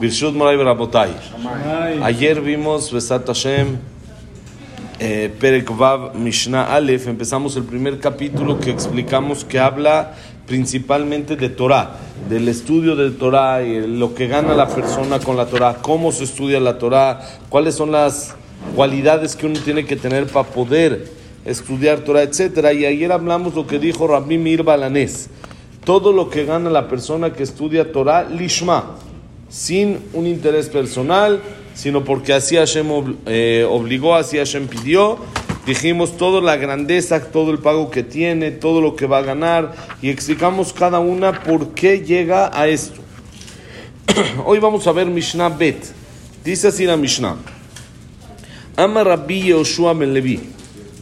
Birshut Moray Berabotai. Ayer vimos Besat Hashem, eh, Perek Vav Mishnah Aleph. Empezamos el primer capítulo que explicamos que habla principalmente de Torah, del estudio de Torah y lo que gana la persona con la Torah, cómo se estudia la Torah, cuáles son las cualidades que uno tiene que tener para poder estudiar Torah, etcétera. Y ayer hablamos lo que dijo Rabbi Mir Balanés. Todo lo que gana la persona que estudia Torah, lishma, sin un interés personal, sino porque así Hashem eh, obligó, así Hashem pidió. Dijimos toda la grandeza, todo el pago que tiene, todo lo que va a ganar y explicamos cada una por qué llega a esto. Hoy vamos a ver Mishnah Bet. Dice así la Mishnah. Ama Rabbi Yoshua ben Levi.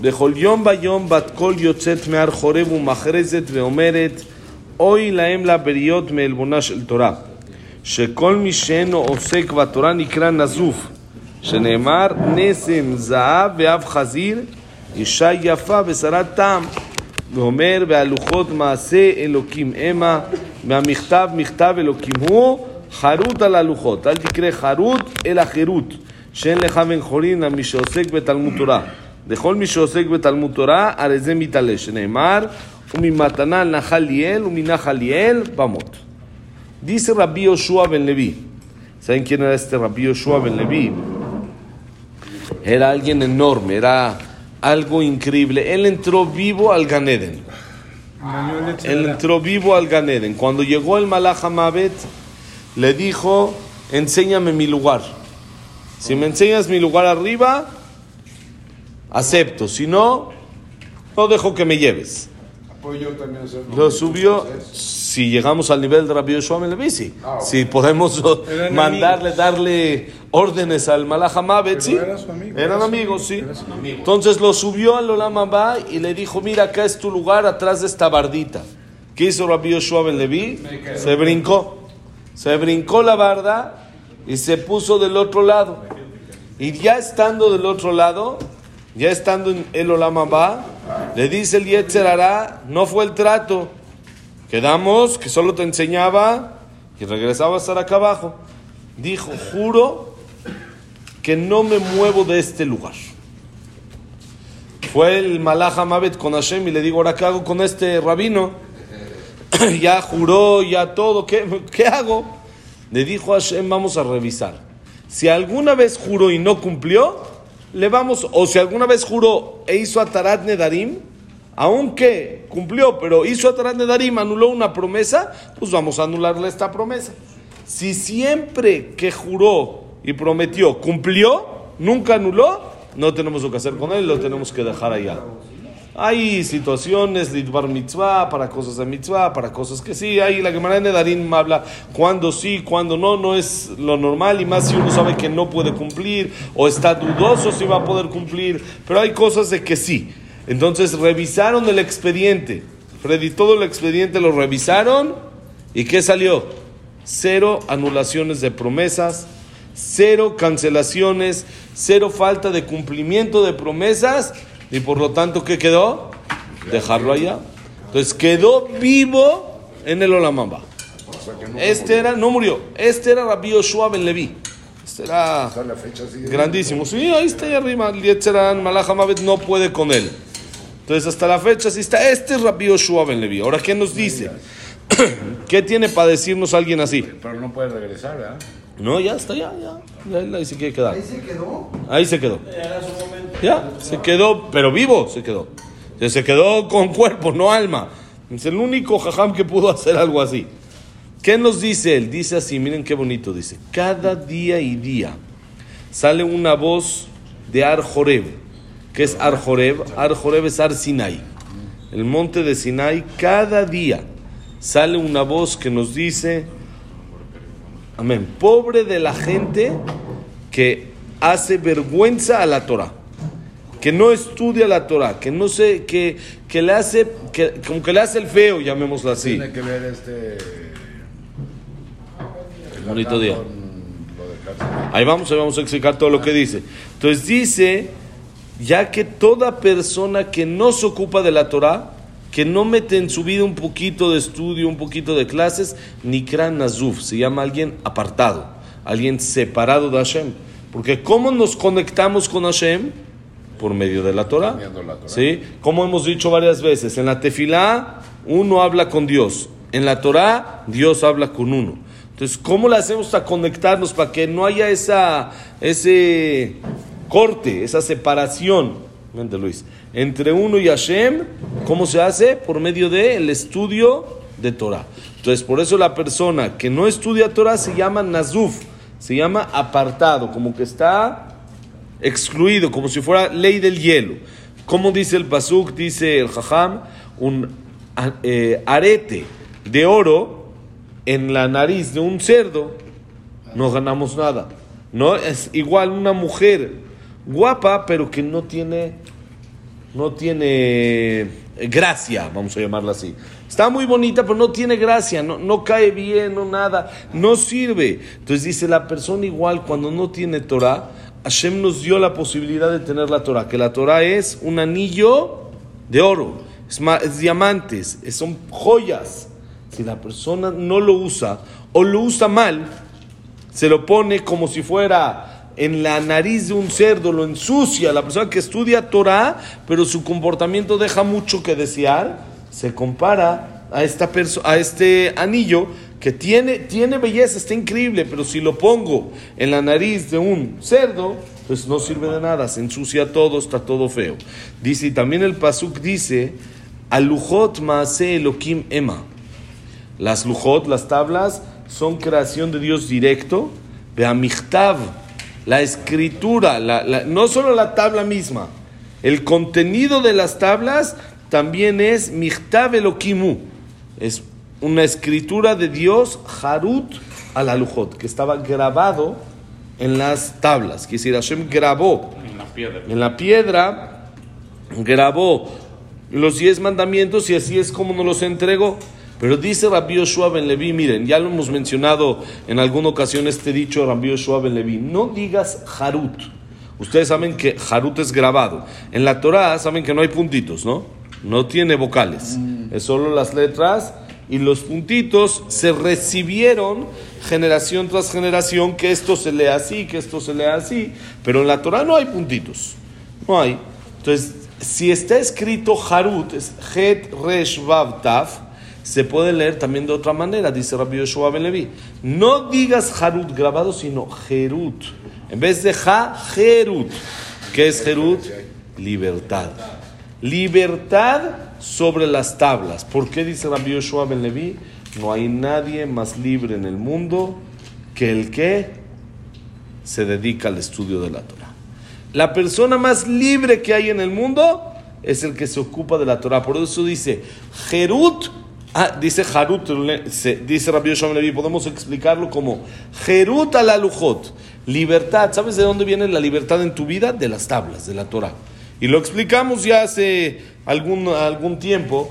בכל יום ביום בת קול יוצאת מהר חורב ומכרזת ואומרת אוי להם לבריות מעלבונה של תורה שכל מי שאינו עוסק בתורה נקרא נזוף שנאמר נסם זהב ואב חזיר אישה יפה ושרת טעם. ואומר והלוחות מעשה אלוקים המה והמכתב מכתב אלוקים הוא חרוט על הלוחות. אל תקרא חרוט אלא חירות שאין לך בן חורין למי שעוסק בתלמוד תורה. דכל מי שעוסק בתלמוד תורה, הרי זה מתעלה, שנאמר, וממתנה נחל ליאל ומנחל ליאל במות. Dice Rabbi Yoshua ben Levi. ¿Saben quién era este Rabbi Yoshua ben Levi? Era alguien enorme, era algo increíble. Él entró vivo al Ganeden. Él entró vivo al Ganeden. Cuando llegó el Malach Hamabet, le dijo, enséñame mi lugar. Si me enseñas mi lugar arriba, acepto. Si no, no dejo que me lleves. Lo subió. Si llegamos al nivel de Rabbi Yoshua Ben sí. Si podemos mandarle, darle órdenes al Malahamabet, sí. Eran amigos, sí. Entonces lo subió al Olamabá y le dijo: Mira, acá es tu lugar atrás de esta bardita. ¿Qué hizo Rabbi Yoshua Levi? Se brincó. Se brincó la barda y se puso del otro lado. Y ya estando del otro lado, ya estando en el Olamabá, le dice el Yetzer no fue el trato. Quedamos que solo te enseñaba y regresaba a estar acá abajo. Dijo, juro que no me muevo de este lugar. Fue el Malach Hamabet con Hashem y le digo, ahora qué hago con este rabino. ya juró, ya todo, ¿qué, ¿qué hago? Le dijo a Hashem, vamos a revisar. Si alguna vez juró y no cumplió, le vamos, o si alguna vez juró e hizo Atarat Nedarim, aunque cumplió, pero hizo Atarat Nedarim, anuló una promesa, pues vamos a anularle esta promesa. Si siempre que juró y prometió cumplió, nunca anuló, no tenemos lo que hacer con él, lo tenemos que dejar allá. Hay situaciones, Lidbar mitzvah, para cosas de mitzvah, para cosas que sí. Hay la Gemara de Nedarim habla cuando sí, cuando no, no es lo normal. Y más si uno sabe que no puede cumplir o está dudoso si va a poder cumplir. Pero hay cosas de que sí. Entonces revisaron el expediente. Freddy, todo el expediente lo revisaron. ¿Y qué salió? Cero anulaciones de promesas, cero cancelaciones, cero falta de cumplimiento de promesas y por lo tanto, ¿qué quedó? Dejarlo allá. Entonces quedó vivo en el Olamamba. Este era, no murió, este era Rabbi Yoshua Ben Levi. Este era grandísimo. Sí, ahí está ahí arriba. El Yetzeran Malach no puede con él. Entonces hasta la fecha sí está. Este es Rabbi Yoshua Ben Levi. Ahora, ¿qué nos dice? ¿Qué tiene para decirnos alguien así? Pero no puede regresar, ¿verdad? No, ya está, ya, ya. ya ahí se quiere quedar. ¿Ahí se quedó? Ahí se quedó. Ya, se quedó, pero vivo se quedó. Se quedó con cuerpo, no alma. Es el único jajam que pudo hacer algo así. ¿Qué nos dice él? Dice así, miren qué bonito dice. Cada día y día sale una voz de Ar Joreb. ¿Qué es Ar Joreb? Ar Joreb es Ar Sinai. El monte de Sinai, cada día sale una voz que nos dice, amén, pobre de la gente que hace vergüenza a la Torah que no estudia la Torah, que no sé, que, que le hace, que como que le hace el feo, llamémoslo así. Tiene que ver este. Bonito día. Ahí vamos, ahí vamos a explicar todo lo que dice. Entonces dice, ya que toda persona que no se ocupa de la Torah, que no mete en su vida un poquito de estudio, un poquito de clases, Nikran Nazuf, se llama alguien apartado, alguien separado de Hashem. Porque ¿cómo nos conectamos con Hashem? Por medio de la Torah. ¿Sí? Como hemos dicho varias veces, en la tefilá uno habla con Dios. En la Torah Dios habla con uno. Entonces, ¿cómo le hacemos para conectarnos, para que no haya esa, ese corte, esa separación, Luis, entre uno y Hashem? ¿Cómo se hace? Por medio del estudio de Torah. Entonces, por eso la persona que no estudia Torah se llama Nazuf, se llama apartado, como que está excluido, como si fuera ley del hielo. Como dice el Pasuk, dice el Jajam, un eh, arete de oro en la nariz de un cerdo, no ganamos nada. No es igual una mujer guapa, pero que no tiene, no tiene gracia, vamos a llamarla así. Está muy bonita, pero no tiene gracia, no, no cae bien, no nada, no sirve. Entonces dice la persona igual cuando no tiene Torah, Hashem nos dio la posibilidad de tener la Torah, que la Torah es un anillo de oro, es, diamantes, son joyas. Si la persona no lo usa o lo usa mal, se lo pone como si fuera en la nariz de un cerdo, lo ensucia. La persona que estudia Torah, pero su comportamiento deja mucho que desear, se compara a, esta a este anillo que tiene, tiene belleza, está increíble, pero si lo pongo en la nariz de un cerdo, pues no sirve de nada, se ensucia todo, está todo feo. Dice, y también el Pasuk dice, Alujot Maase Elohim Ema. Las lujot, las tablas, son creación de Dios directo. Beamichtav, la escritura, no solo la tabla misma, el contenido de las tablas también es Michtav Elokimu. Es una escritura de Dios, Harut al Alujot, que estaba grabado en las tablas. Quiere decir, Hashem grabó en la piedra, en la piedra grabó los diez mandamientos y así es como nos los entregó. Pero dice Rabbi Yoshua ben Levi, miren, ya lo hemos mencionado en alguna ocasión este dicho Rabbi Yoshua ben Levi, no digas Harut. Ustedes saben que Harut es grabado. En la Torah saben que no hay puntitos, ¿no? No tiene vocales. Mm. Es solo las letras y los puntitos se recibieron generación tras generación que esto se lee así, que esto se lee así, pero en la Torah no hay puntitos, no hay. Entonces, si está escrito Harut, es Het Resh Vav Taf, se puede leer también de otra manera, dice Rabbi Yoshua Ben Levi. No digas Harut grabado, sino Jerut. En vez de Ja, Jerut. ¿Qué es Jerut? Libertad. Libertad sobre las tablas. ¿Por qué dice Rabbi Yoshua Ben Levi? No hay nadie más libre en el mundo que el que se dedica al estudio de la Torah. La persona más libre que hay en el mundo es el que se ocupa de la Torah. Por eso dice, Jerut, ah, dice Harut, dice Rabbi Yoshua Ben Levi, podemos explicarlo como Jerut a la lujot, libertad. ¿Sabes de dónde viene la libertad en tu vida? De las tablas, de la Torah. Y lo explicamos ya hace algún, algún tiempo.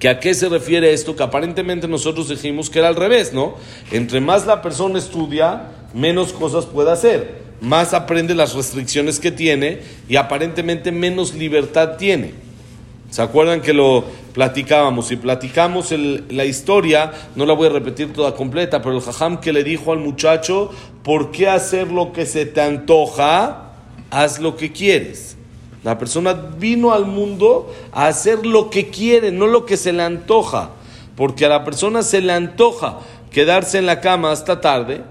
¿Que ¿A qué se refiere esto? Que aparentemente nosotros dijimos que era al revés, ¿no? Entre más la persona estudia, menos cosas puede hacer. Más aprende las restricciones que tiene y aparentemente menos libertad tiene. ¿Se acuerdan que lo platicábamos? Si platicamos la historia, no la voy a repetir toda completa, pero el jajam que le dijo al muchacho, ¿por qué hacer lo que se te antoja? Haz lo que quieres. La persona vino al mundo a hacer lo que quiere, no lo que se le antoja. Porque a la persona se le antoja quedarse en la cama hasta tarde,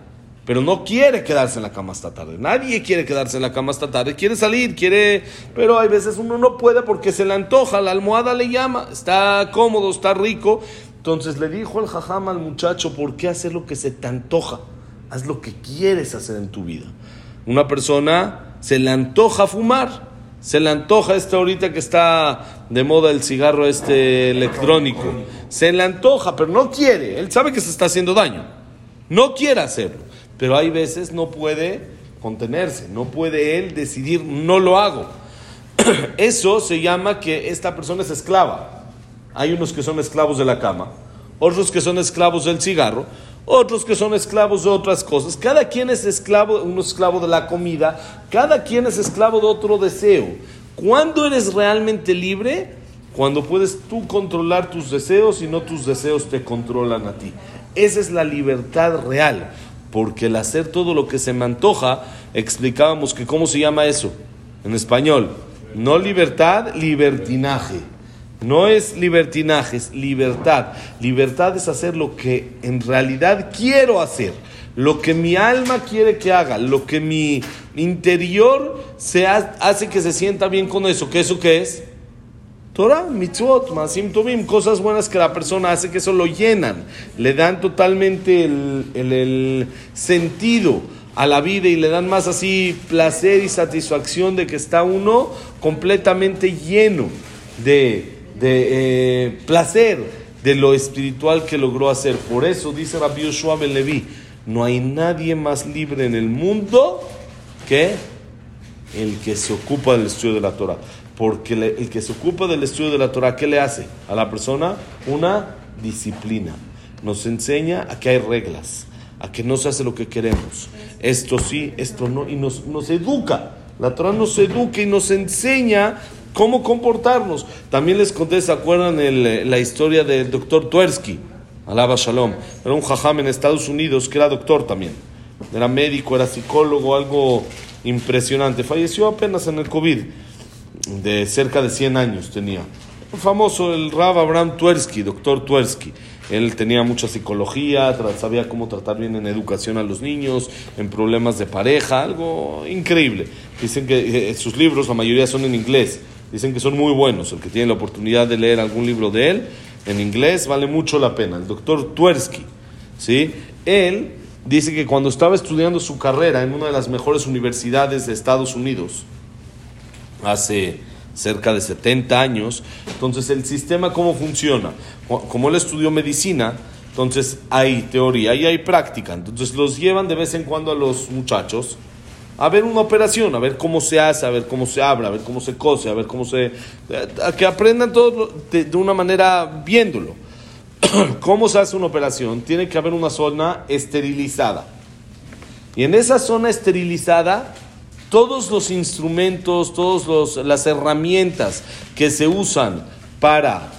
pero no quiere quedarse en la cama hasta tarde. Nadie quiere quedarse en la cama hasta tarde. Quiere salir, quiere... Pero hay veces uno no puede porque se le antoja, la almohada le llama, está cómodo, está rico. Entonces le dijo el jajam al muchacho, ¿por qué hacer lo que se te antoja? Haz lo que quieres hacer en tu vida. Una persona se le antoja fumar, se le antoja esta ahorita que está de moda el cigarro este electrónico, se le antoja, pero no quiere, él sabe que se está haciendo daño, no quiere hacerlo, pero hay veces no puede contenerse, no puede él decidir, no lo hago. Eso se llama que esta persona es esclava. Hay unos que son esclavos de la cama, otros que son esclavos del cigarro, otros que son esclavos de otras cosas. Cada quien es esclavo, uno esclavo de la comida, cada quien es esclavo de otro deseo. ¿Cuándo eres realmente libre? Cuando puedes tú controlar tus deseos y no tus deseos te controlan a ti. Esa es la libertad real. Porque el hacer todo lo que se me antoja, explicábamos que cómo se llama eso en español. No libertad, libertinaje. No es libertinaje, es libertad. Libertad es hacer lo que en realidad quiero hacer, lo que mi alma quiere que haga, lo que mi interior se hace que se sienta bien con eso. ¿Qué eso qué es? Torah, mitzvot, masim tovim, cosas buenas que la persona hace que eso lo llenan, le dan totalmente el, el sentido a la vida y le dan más así placer y satisfacción de que está uno completamente lleno de de eh, placer de lo espiritual que logró hacer. Por eso dice Rabbi Yoshua Ben Levi, no hay nadie más libre en el mundo que el que se ocupa del estudio de la Torah. Porque el que se ocupa del estudio de la Torah, ¿qué le hace a la persona? Una disciplina. Nos enseña a que hay reglas, a que no se hace lo que queremos. Esto sí, esto no, y nos, nos educa. La Torah nos educa y nos enseña cómo comportarnos. También les conté, ¿se acuerdan la historia del doctor Tversky? Alaba Shalom. Era un jajam en Estados Unidos que era doctor también. Era médico, era psicólogo, algo impresionante. Falleció apenas en el COVID, de cerca de 100 años tenía. Famoso el Rav Abraham Tversky, doctor Tversky. Él tenía mucha psicología, sabía cómo tratar bien en educación a los niños, en problemas de pareja, algo increíble. Dicen que eh, sus libros, la mayoría son en inglés. Dicen que son muy buenos. El que tiene la oportunidad de leer algún libro de él en inglés vale mucho la pena. El doctor Tversky, ¿sí? Él dice que cuando estaba estudiando su carrera en una de las mejores universidades de Estados Unidos, hace cerca de 70 años, entonces el sistema cómo funciona. Como él estudió medicina, entonces hay teoría y hay práctica. Entonces los llevan de vez en cuando a los muchachos a ver una operación, a ver cómo se hace, a ver cómo se abre, a ver cómo se cose, a ver cómo se... A que aprendan todo de, una manera viéndolo. ¿Cómo se hace una operación? Tiene que haber una zona esterilizada. Y en esa zona esterilizada, todos los instrumentos, todas las herramientas que se usan para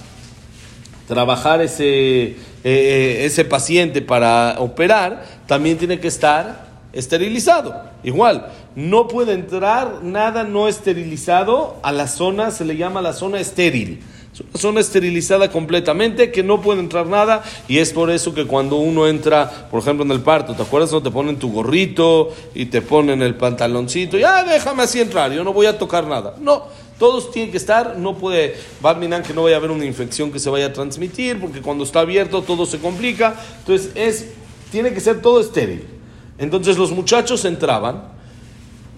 trabajar ese, eh, eh, ese paciente, para operar, también tiene que estar esterilizado. Igual, no puede entrar nada no esterilizado a la zona, se le llama la zona estéril. Es una zona esterilizada completamente, que no puede entrar nada, y es por eso que cuando uno entra, por ejemplo, en el parto, ¿te acuerdas? No te ponen tu gorrito y te ponen el pantaloncito, ya déjame así entrar, yo no voy a tocar nada. No, todos tienen que estar, no puede, Badminan que no vaya a haber una infección que se vaya a transmitir, porque cuando está abierto todo se complica, entonces es, tiene que ser todo estéril. Entonces los muchachos entraban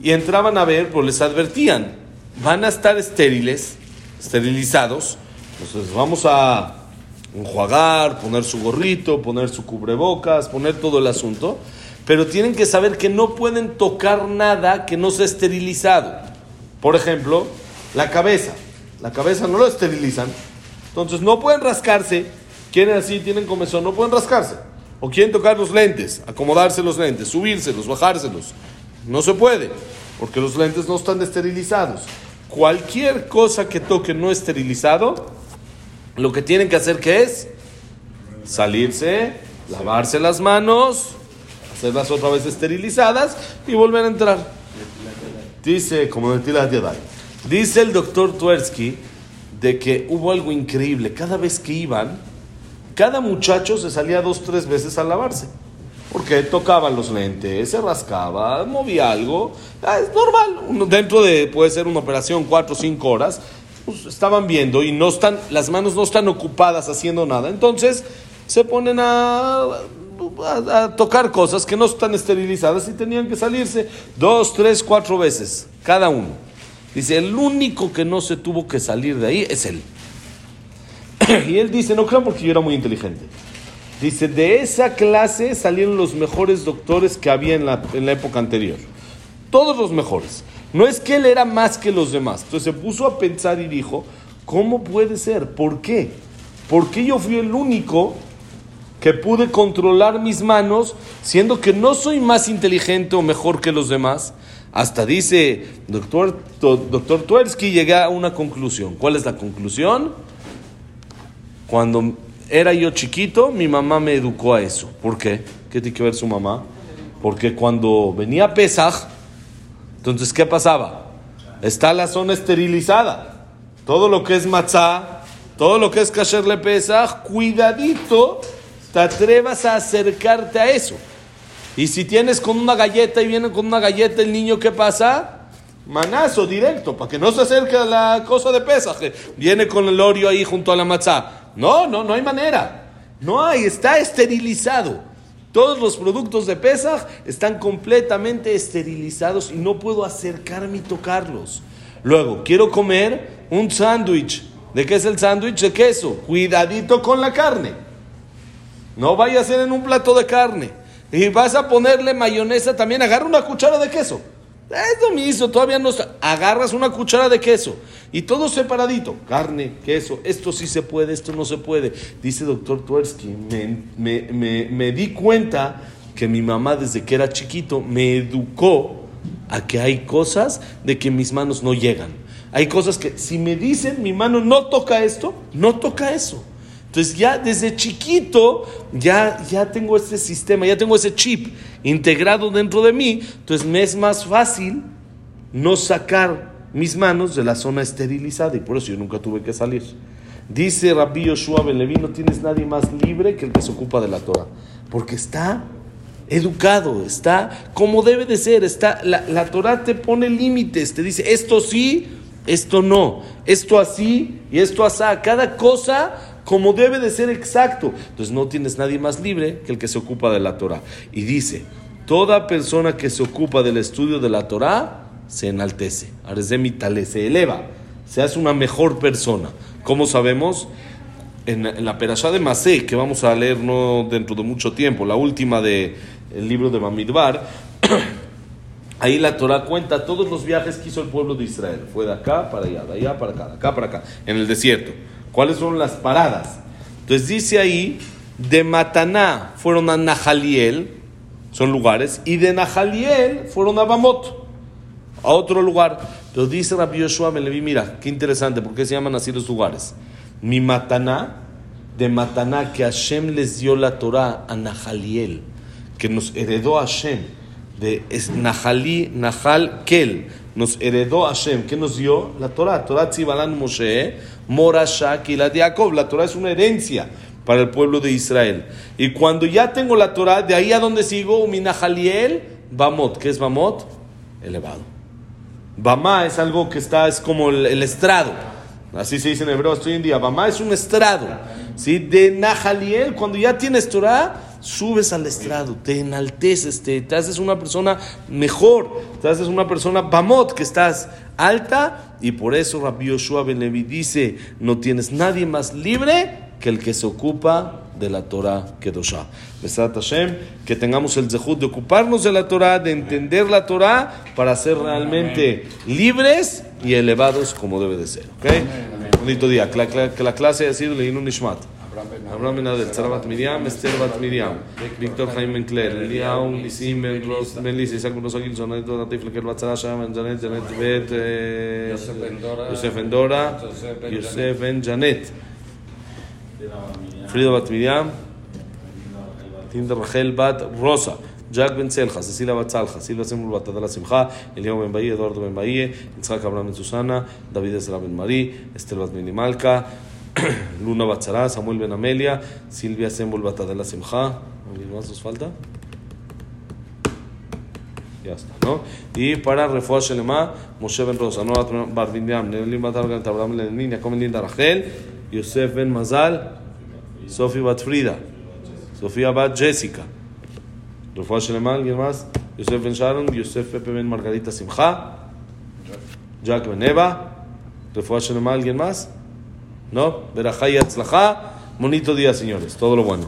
y entraban a ver, pues les advertían, van a estar estériles, esterilizados, entonces vamos a enjuagar, poner su gorrito, poner su cubrebocas, poner todo el asunto, pero tienen que saber que no pueden tocar nada que no sea esterilizado. Por ejemplo, la cabeza. La cabeza no lo esterilizan, entonces no pueden rascarse. Quieren así, tienen comezón, no pueden rascarse. O quieren tocar los lentes, acomodarse los lentes, subírselos, bajárselos. No se puede, porque los lentes no están esterilizados. Cualquier cosa que toque no esterilizado, lo que tienen que hacer que es salirse, lavarse las manos, hacerlas otra vez esterilizadas y volver a entrar. Dice, como dice el doctor Tversky de que hubo algo increíble. Cada vez que iban, cada muchacho se salía dos, tres veces a lavarse. Porque tocaba los lentes, se rascaba, movía algo. Ah, es normal. Dentro de, puede ser una operación, cuatro o cinco horas, pues, estaban viendo y no están, las manos no están ocupadas haciendo nada. Entonces se ponen a, a, tocar cosas que no están esterilizadas y tenían que salirse dos, tres, cuatro veces, cada uno. Dice, el único que no se tuvo que salir de ahí es él. y él dice, no creo porque yo era muy inteligente. Dice, de esa clase salieron los mejores doctores que había en la, en la época anterior. Todos los mejores. No es que él era más que los demás. Entonces se puso a pensar y dijo, ¿cómo puede ser? ¿Por qué? ¿Por qué yo fui el único que pude controlar mis manos siendo que no soy más inteligente o mejor que los demás? Hasta dice, doctor, doctor Tversky, llega a una conclusión. ¿Cuál es la conclusión? Cuando era yo chiquito, mi mamá me educó a eso. ¿Por qué? ¿Qué tiene que ver su mamá? Porque cuando venía Pesaj, entonces, ¿qué pasaba? Está la zona esterilizada. Todo lo que es matzá, todo lo que es kasher le Pesaj, cuidadito, te atrevas a acercarte a eso. Y si tienes con una galleta y viene con una galleta el niño, ¿qué pasa? Manazo directo, para que no se acerque a la cosa de pesaje. Viene con el orio ahí junto a la matzá. No, no, no hay manera. No hay, está esterilizado. Todos los productos de Pesaj están completamente esterilizados y no puedo acercarme y tocarlos. Luego, quiero comer un sándwich. ¿De qué es el sándwich? De queso. Cuidadito con la carne. No vaya a ser en un plato de carne. Y vas a ponerle mayonesa también. Agarra una cuchara de queso. Es lo mismo, todavía no. Agarras una cuchara de queso y todo separadito. Carne, queso, esto sí se puede, esto no se puede. Dice doctor Tversky, me, me, di cuenta que mi mamá desde que era chiquito me educó a que hay cosas de que mis manos no llegan. Hay cosas que si me dicen mi mano no toca esto, no toca eso. Entonces ya desde chiquito ya, ya tengo ese sistema, ya tengo ese chip integrado dentro de mí. Entonces me es más fácil no sacar mis manos de la zona esterilizada y por eso yo nunca tuve que salir. Dice Rabbi Yoshua Ben Levi, no tienes nadie más libre que el que se ocupa de la Torah, porque está educado, está como debe de ser, está, la, la Torah te pone límites, te dice esto sí, esto no, esto así y esto así, cada cosa como debe de ser exacto. Entonces no tienes nadie más libre que el que se ocupa de la Torah. Y dice, toda persona que se ocupa del estudio de la Torah se enaltece, se eleva, se hace una mejor persona. ¿Cómo sabemos? En, la Perashá de Masé, que vamos a leer no dentro de mucho tiempo, la última del libro de Bamidbar, ahí la Torah cuenta todos los viajes que hizo el pueblo de Israel. Fue de acá para allá, de allá para acá, de acá para acá, en el desierto. ¿Cuáles son las paradas? Entonces dice ahí, de Mataná fueron a Nahaliel, son lugares, y de Nahaliel fueron a Bamot, a otro lugar. Pero dice Rabbi Yoshua Melevi, mira, qué interesante, ¿por qué se llaman así los lugares? Mi Mataná, de Mataná, que Hashem les dio la Torah a Nahaliel, que nos heredó Hashem, de Nahalí, Nahal Kel, nos heredó Hashem, ¿qué nos dio? La Torah, Torah Tzibalan Moshe, Morashak y la de Jacob. La Torah es una herencia para el pueblo de Israel. Y cuando ya tengo la Torah, de ahí a donde sigo, Minahaliel, Bamot. ¿Qué es Bamot? Elevado. Bamá es algo que está, es como el, estrado. Así se dice en hebreo en día. Bamá es un estrado. ¿sí? De Nahaliel, cuando ya tienes Torah, subes al estrado, te enalteces, te, te haces una persona mejor, te haces una persona Bamot, que estás alta y por eso Rabbi Yoshua Ben Levi dice, no tienes nadie más libre que el que se ocupa de la Torah Kedoshah. Besat Hashem, que tengamos el zehut de ocuparnos de la Torah, de entender la Torah para ser realmente libres y elevados como debe de ser. ¿okay? Bonito día. Que la, clase ha sido Leinu Nishmat. אברהם בן עדל, צרה בת מרים, אסתר בת מרים, ויקטור חיים בן קלר, אליהו, ניסים בן רוס, בן ליס, יסק בן רוסו גילסון, נטו נטיף לקל בצרה שם, בן ג'נט, ג'נט בית, יוסף בן דורה, יוסף בן ג'נט, פרידה בת מרים, טינדה רחל בת רוסה. ג'אק בן צלחה, ססילה בת צלחה, סילבה סמול בת הדלה שמחה, אליהו בן באי, אדוארדו בן באי, יצחק אברהם בן סוסנה, דוד עזרא בן מרי, אסתר בת מיני מלכה, Luna Batzara, Samuel Ben Amelia, Silvia Sembol Batadela Simcha. ¿Alguien más nos falta? Ya está, ¿no? Y para Refuah Shelema, Moshe Ben Rosa, Noah Bar Bindiam, Nelim Batar Gan Abraham Lenin, Yakom Linda Rachel, Yosef Ben Mazal, Sofi Bat Frida, Sofía Bat Jessica. Refuah Shelema, ¿alguien más? Yosef Ben Sharon, Yosef Pepe Ben Margarita Simcha, Jack Ben Eva. Refuah Shelema, ¿alguien más? ¿No? Verajá y Bonito día, señores. Todo lo bueno.